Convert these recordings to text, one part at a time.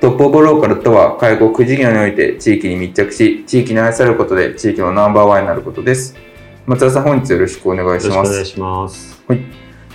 トップオブローカルとは介護福祉事業において地域に密着し地域に愛されることで地域のナンバーワンになることです松田さん、本日よろしくお願いします。お願いします。はい。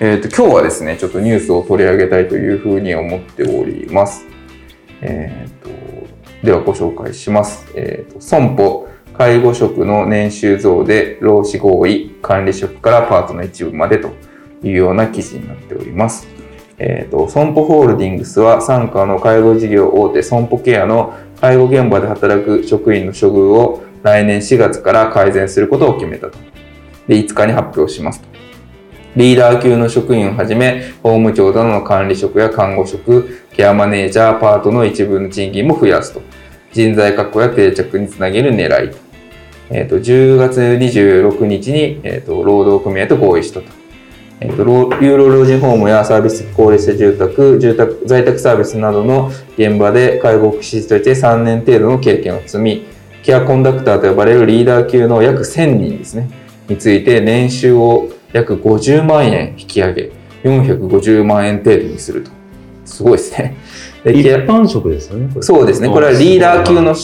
えっ、ー、と、今日はですね、ちょっとニュースを取り上げたいというふうに思っております。えっ、ー、と、ではご紹介します。えっ、ー、と、損保、介護職の年収増で労使合意、管理職からパートの一部までというような記事になっております。えっ、と、損保ホールディングスは傘下の介護事業大手損保ケアの介護現場で働く職員の処遇を来年4月から改善することを決めたと。で、5日に発表しますと。リーダー級の職員をはじめ、法務長などの管理職や看護職、ケアマネージャー、パートの一部の賃金も増やすと。人材確保や定着につなげる狙いと。えっ、ー、と、10月26日に、え、ー、と、労働組合と合意したと。えっ、ー、と、有料老人ホームやサービス高齢者住宅、住宅、在宅サービスなどの現場で介護福祉士として3年程度の経験を積み、ケアコンダクターと呼ばれるリーダー級の約1000人ですね。について年収を約50万円引き上げ、450万円程度にすると。すごいですね。一般職ですよね。そうですね。これはリーダー級の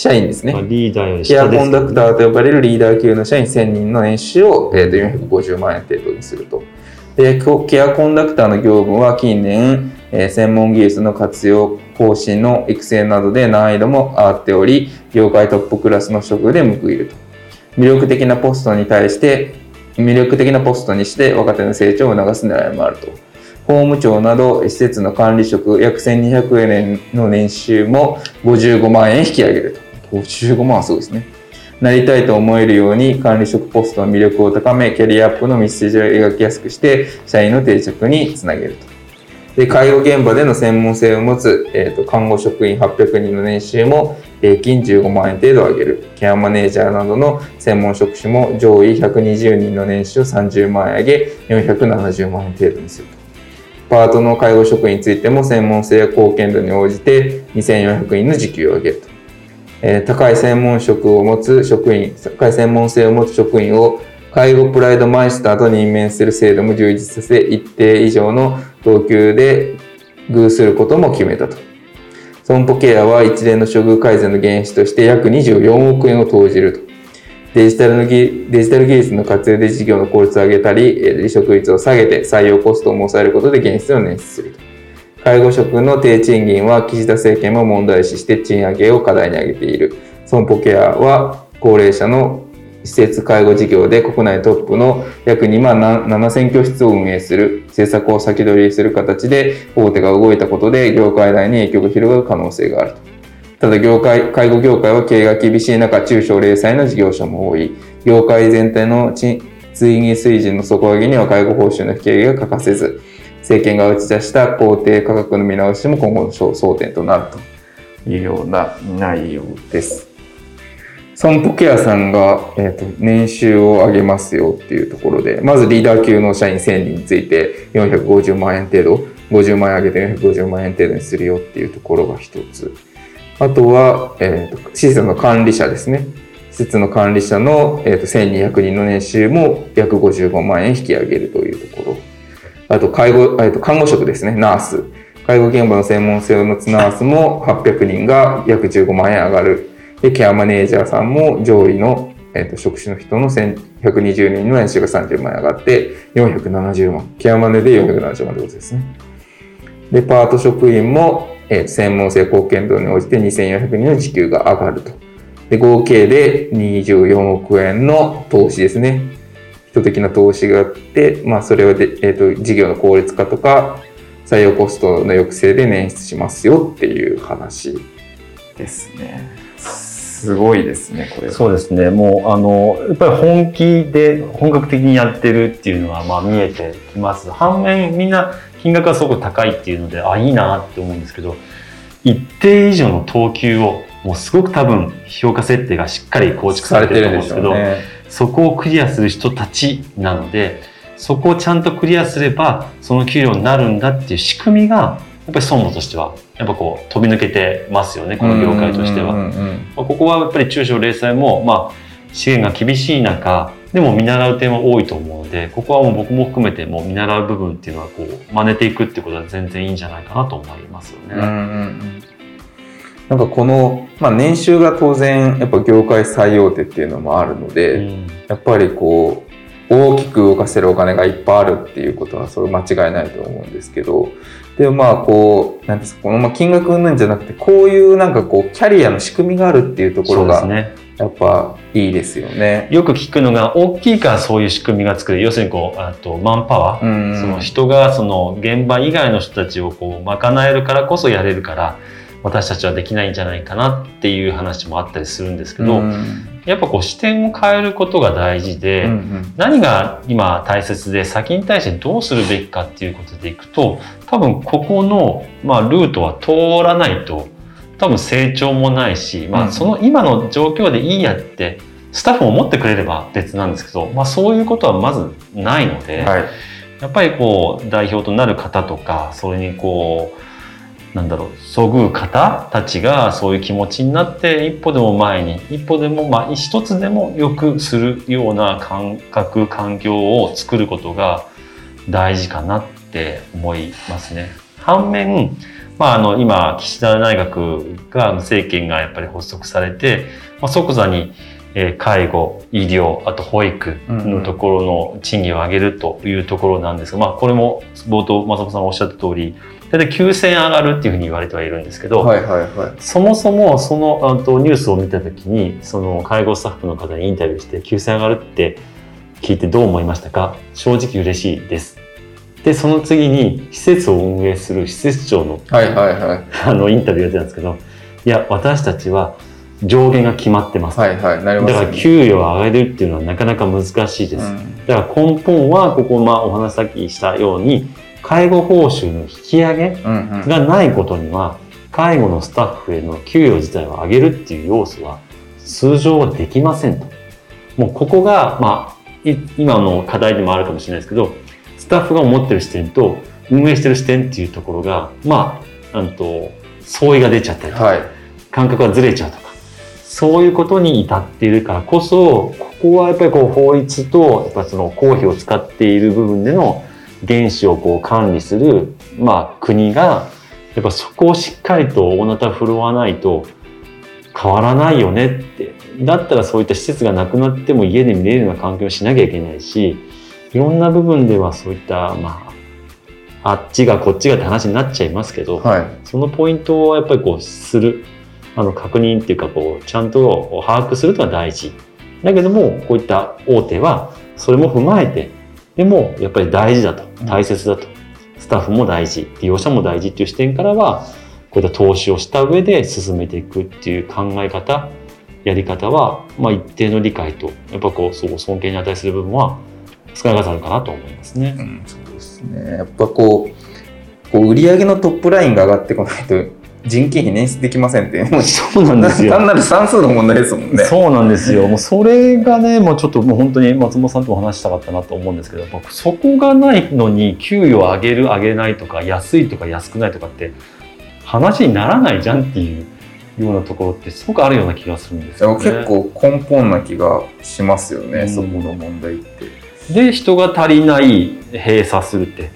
社員ですね。リーダーよりケアコンダクターと呼ばれるリーダー級の社員1000人の年収を、えー、と450万円程度にすると。で、ケアコンダクターの業務は近年、えー、専門技術の活用、更新の育成などで難易度も上がっており、業界トップクラスの職で報いると。魅力的なポストに対して、魅力的なポストにして若手の成長を促す狙いもあると。法務長など施設の管理職約1200円の年収も55万円引き上げると。55万はすごいですね。なりたいと思えるように管理職ポストの魅力を高め、キャリアアップのメッセージを描きやすくして、社員の定着につなげると。で、介護現場での専門性を持つ、えーと、看護職員800人の年収も平均15万円程度上げる。ケアマネージャーなどの専門職種も上位120人の年収を30万円上げ、470万円程度にすると。パートの介護職員についても専門性や貢献度に応じて2400円の時給を上げると。え、高い専門職を持つ職員、高い専門性を持つ職員を介護プライドマイスターと任命する制度も充実させ、一定以上の等級で偶することも決めたと。損保ケアは一連の処遇改善の原資として約24億円を投じると。デジタルのデジタル技術の活用で事業の効率を上げたり、離職率を下げて採用コストを抑えることで現実を捻出すると。介護職の低賃金は岸田政権も問題視して賃上げを課題に挙げている。損保ケアは高齢者の施設介護事業で国内トップの約2万7000教室を運営する政策を先取りする形で大手が動いたことで業界内に影響が広がる可能性があると。ただ業界、介護業界は経営が厳しい中、中小零細の事業所も多い。業界全体の賃金水準の底上げには介護報酬の引き上げが欠かせず、政権が打ち出した公定価格の見直しも今後の争点となるというような内容です。損保ケアさんが、えーと、年収を上げますよっていうところで、まずリーダー級の社員1000人について450万円程度、50万円上げて450万円程度にするよっていうところが一つ。あとは、えーと、施設の管理者ですね。施設の管理者の、えーと、1200人の年収も約55万円引き上げるというところ。あと、介護、えー、と看護職ですね、ナース。介護現場の専門性を持つナースも800人が約15万円上がる。で、ケアマネージャーさんも上位の、えーと、職種の人の120人の年収が30万円上がって470万。ケアマネで470万ってことですね。で、パート職員も、え、専門性貢献度に応じて2400人の時給が上がるとで合計で24億円の投資ですね。人的な投資があって、まあ、それをで、えー、と事業の効率化とか採用コストの抑制で捻出しますよっていう話ですね。すごいですね、これは。そうですね。もう、あの、やっぱり本気で本格的にやってるっていうのは、まあ見えてきます。反面、みんな金額がすごく高いっていうので、あ、いいなって思うんですけど、一定以上の等級を、もうすごく多分評価設定がしっかり構築さされれてると思うんですけど。そこをクリアする人たちなので、そこをちゃんとクリアすれば、その給料になるんだっていう仕組みが、やっぱり損保としては、やっぱこう飛び抜けてますよね、この業界としては。ここはやっぱり中小零細も、まあ、資源が厳しい中でも見習う点は多いと思うのでここはもう僕も含めてもう見習う部分っていうのはこう真似ていくっていうことは全然いいんじゃないかなと思いますよね。うんうんうんなんかこの、まあ、年収が当然やっぱ業界最大手っていうのもあるので、うんやっぱりこう大きく動かせるお金がいっぱいあるっていうことはそれ間違いないと思うんですけどでもまあこうなんですかこのまあ金額云々じゃなくてこういうなんかこうキャリアの仕組みがあるっていうところがね。やっぱいいですよね。よく聞くのが大きいからそういう仕組みが作る要するにこうあとマンパワー、うんその人がその現場以外の人たちをこう賄えるからこそやれるから私たちはできないんじゃないかなっていう話もあったりするんですけど、うん。やっぱこう視点を変えることが大事で、うんうん。何が今大切で先に対してどうするべきかっていうことでいくと多分ここの、まあ、ルートは通らないと多分成長もないし、まあ、うん。その今の状況でいいやってスタッフも持ってくれれば別なんですけど、まあ、そういうことはまずないので、はい。やっぱりこう代表となる方とかそれにこうなんだろうそぐう方たちがそういう気持ちになって一歩でも前に一歩でもまあ一つでも良くするような感覚環境を作ることが大事かなって思いますね。反面まあ、あの今岸田内閣が政権がやっぱり発足されて、まあ、即座にえー介護医療あと保育のところの賃金を上げるというところなんですが、まあ、これも冒頭松本さんがおっしゃった通り大体9000円上がるっていうふうに言われてはいるんですけど、はいはいはい。そもそもそのあとニュースを見た時にその介護スタッフの方にインタビューして9000円上がるって聞いてどう思いましたか？正直嬉しいです。でその次に施設を運営する施設長のはいはいはい。あのインタビューやってたんですけどいや私たちは上限が決まってます、はいはい。なりますだから。給与を上げるっていうのはなかなか難しいです、うんだから根本はここまあお話さっきしたように介護報酬の引き上げがないことには介護のスタッフへの給与自体を上げるっていう要素は通常はできませんと。もうここが、まあ、い今の課題でもあるかもしれないですけどスタッフが思ってる視点と運営してる視点っていうところがまあなんと相違が出ちゃったりとか、はい。感覚がずれちゃうとかそういうことに至っているからこそここはやっぱりこう法律とやっぱその公費を使っている部分での原資をこう管理する、まあ、国がやっぱそこをしっかりと大なた振るわないと変わらないよねって。だったらそういった施設がなくなっても家で見れるような環境をしなきゃいけないしいろんな部分ではそういったまああっちがこっちがって話になっちゃいますけど、はい。そのポイントをやっぱりこうする。あの確認っていうかこうちゃんと把握するのが大事。だけどもこういった大手はそれも踏まえてでもやっぱり大事だとうん大切だと、スタッフも大事利用者も大事っていう視点からはこういった投資をした上で進めていくっていう考え方やり方は、まあ、一定の理解とやっぱこうそう尊敬に値する部分は少なからずあるかなと思いますね。うん、そうですね。やっぱこう、こう売上のトップラインが上がってこないと人件費捻出できませんって、もうそうなんですよ単なる算数の問題ですもんね。そうなんですよ。もうそれがね、もうちょっともう本当に松本さんとお話したかったなと思うんですけど、僕そこがないのに給与を上げる上げないとか安いとか安くないとかって話にならないじゃんっていうようなところってすごくあるような気がするんですよね。結構根本な気がしますよね、うんそこの問題って。で人が足りない閉鎖するって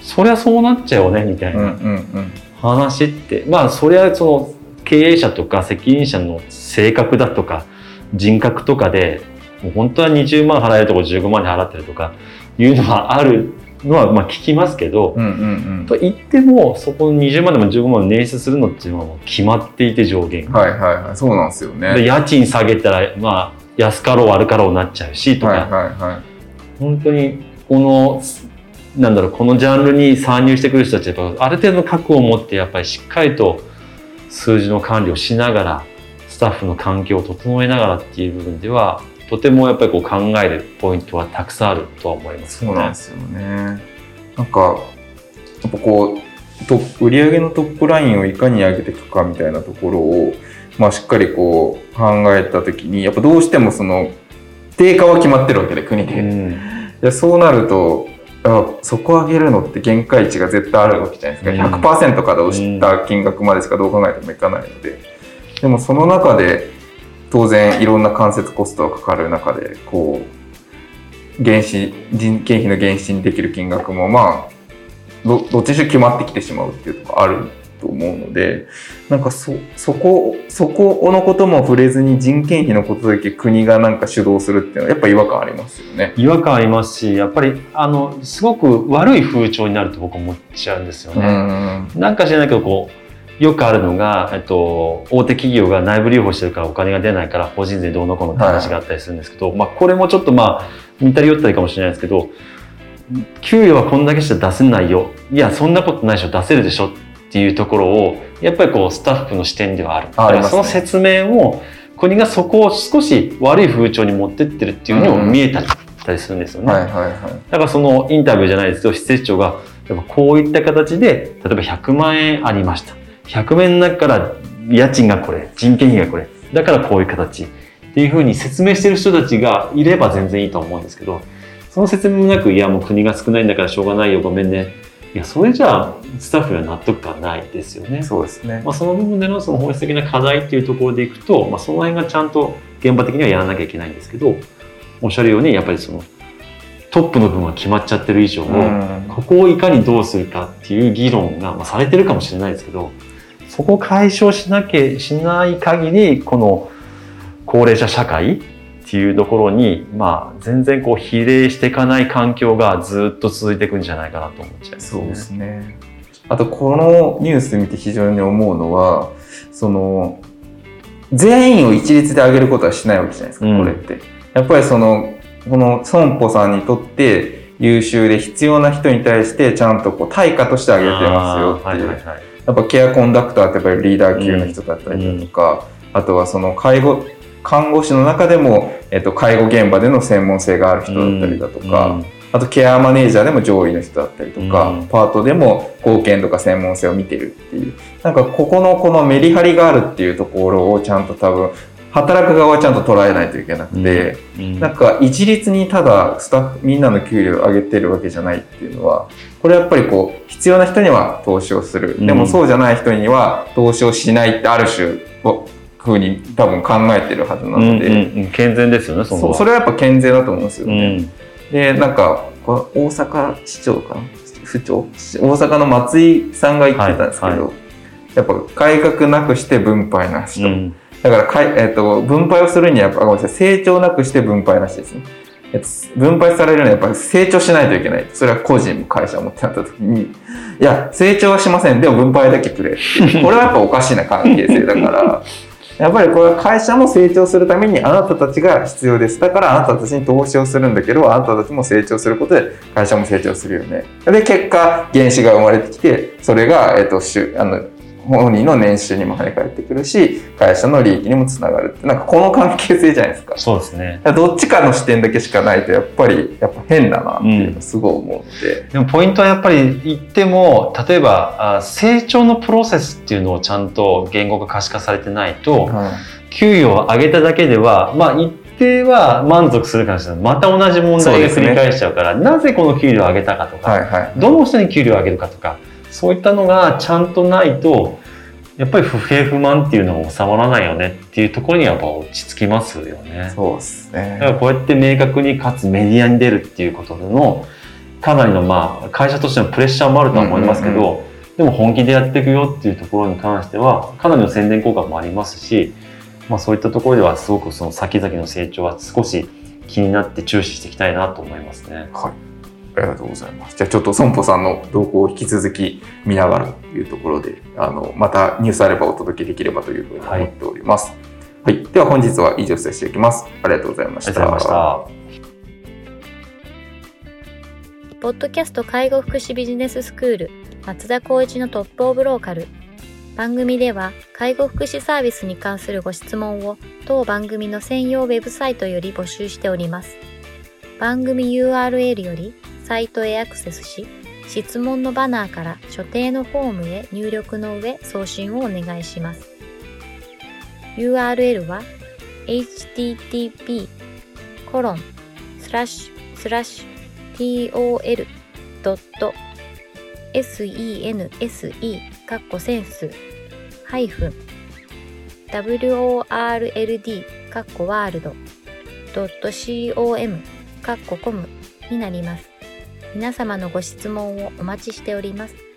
そりゃそうなっちゃうよねみたいうんうなんうん。話って、まあそりゃその経営者とか責任者の性格だとか人格とかでもう本当は20万払えるとこ15万で払ってるとかいうのはあるのはまあ聞きますけど、うんうんと言ってもそこの20万でも15万を捻出するのっていうのはもう決まっていて上限はいはいはい。そうなんですよね。で家賃下げたらまあ安かろう悪かろうになっちゃうしとか、はいはいはい。本当にこのなんだろうこのジャンルに参入してくる人たちはやっぱある程度の覚悟を持ってやっぱりしっかりと数字の管理をしながらスタッフの環境を整えながらっていう部分ではとてもやっぱりこう考えるポイントはたくさんあるとは思いますそうなんですよね。なんか、やっぱこう、と売上のトップラインをいかに上げていくかみたいなところを、まあ、しっかりこう考えたときに、やっぱどうしてもその、定価は決まってるわけで、国で。いうんやそうなると、あそこ上げるのって限界値が絶対あるわけじゃないですか。うん100%から押した金額までしかどう考えてもいかないので。でもその中で、当然いろんな間接コストがかかる中で、こう、原資、人件費の原資にできる金額もまあ、どどっちにしろ決まってきてしまうっていうところあると思うので、なんかそ、そこ、そこのことも触れずに人件費のことだけ国がなんか主導するっていうのはやっぱ違和感ありますよね。違和感ありますしやっぱりあのすごく悪い風潮になると僕思っちゃうんですようね。ん。なんか知らないけどこうよくあるのが、えっと、大手企業が内部留保してるからお金が出ないから法人税どうのこうのって話があったりするんですけど、まあ、これもちょっとまあ似たり寄ったりかもしれないですけど給与はこんだけしか出せないよいやそんなことないでしょ出せるでしょっていうところをやっぱりこうスタッフの視点ではあるあありますねその説明を国がそこを少し悪い風潮に持ってってるっていうのも見えたりしたりするんですよね。だからそのインタビューじゃないですけど、施設長が、やっぱこういった形で、例えば100万円ありました。100万円の中から家賃がこれ、人件費がこれ、だからこういう形っていうふうに説明してる人たちがいれば全然いいと思うんですけど、その説明もなく、いやもう国が少ないんだからしょうがないよ、ごめんね。いや、それじゃあスタッフには納得感ないですよね。そうですね。まあ、その部分でのその本質的な課題っていうところでいくと、まあ、その辺がちゃんと現場的にはやらなきゃいけないんですけどおっしゃるようにやっぱりそのトップの部分が決まっちゃってる以上、うんここをいかにどうするかっていう議論が、まあ、されてるかもしれないですけどそこを解消しなきゃしない限りこの高齢者社会っていうところに、まあ、全然こう比例していかない環境がずっと続いていくんじゃないかなと思っちゃいますね。そうですね。あと、このニュース見て非常に思うのは、その、全員を一律で上げることはしないわけじゃないですか、うんこれって。やっぱりその、この損保さんにとって優秀で必要な人に対してちゃんとこう対価として上げてますよっていう。はいはいはいやっぱケアコンダクターってやっぱりリーダー級の人だったりだとか、あとはその介護、看護師の中でも、えっと、介護現場での専門性がある人だったりだとか、うんあとケアマネージャーでも上位の人だったりとか、うん。パートでも貢献とか専門性を見てるっていう。なんかここのこのメリハリがあるっていうところをちゃんと多分、働く側はちゃんと捉えないといけなくて、うん。なんか一律にただスタッフ、みんなの給料を上げてるわけじゃないっていうのは、これやっぱりこう、必要な人には投資をする。うん。でもそうじゃない人には投資をしないってある種、ふうに多分考えてるはずなので、うんうんうん健全ですよねそそうこそれはやっぱ健全だと思うんですようね。んで、なんか、大阪市長かな？府長？大阪の松井さんが言ってたんですけど、はいはやっぱ改革なくして分配なしと。うんだからかい、えっと分配をするにはやっぱごめんなさい成長なくして分配なしですね。えっと分配されるにはやっぱり成長しないといけない。それは個人も会社もってなった時に、いや、成長はしません。でも分配だけくれ。これはやっぱおかしな関係性だから、やっぱりこれは会社も成長するためにあなたたちが必要です。だからあなたたちに投資をするんだけど、あなたたちも成長することで会社も成長するよね。で、結果、原子が生まれてきて、それが、えっと、あの、本人の年収にも跳ね返ってくるし、会社の利益にもつながるって、なんかこの関係性じゃないですか。そうですねどっちかの視点だけしかないと、やっぱり、やっぱ変だなっていうのすごい思うので。でもポイントはやっぱり言っても例えばあ成長のプロセスっていうのをちゃんと言語が可視化されてないとは給与を上げただけではまあ一定は満足するかもしれないまた同じ問題が繰り返しちゃうからなぜこの給料を上げたかとか、はいはい。どの人に給料を上げるかとかそういったのがちゃんとないとやっぱり不平不満っていうのが収まらないよねっていうところにはやっぱ落ち着きますよね。そうですだかね。らこうやって明確にかつメディアに出るっていうことでのかなりのまあ会社としてのプレッシャーもあるとは思いますけど、うんでも本気でやっていくよっていうところに関してはかなりの宣伝効果もありますし、まあ、そういったところではすごくその先々の成長は少し気になって注視していきたいなと思いますね。はい。あありがとうございます。じゃあちょっと損保さんの動向を引き続き見ながらというところで、あの、またニュースあればお届けできればというふうに思っております。はい。では本日は以上させていただきます。ありがとうございました。ありがとうございました。ポッドキャスト介護福祉ビジネススクール松田光一のトップオブローカル番組では介護福祉サービスに関するご質問を当番組の専用ウェブサイトより募集しております番組 URL よりサイトへアクセスし質問のバナーから所定のフォームへ入力の上送信をお願いします URL は http コロンスラッシュスラッシュ tol.sense かっこセンスハイフン world かっこワールド .com かっこコムになります。皆様のご質問をお待ちしております。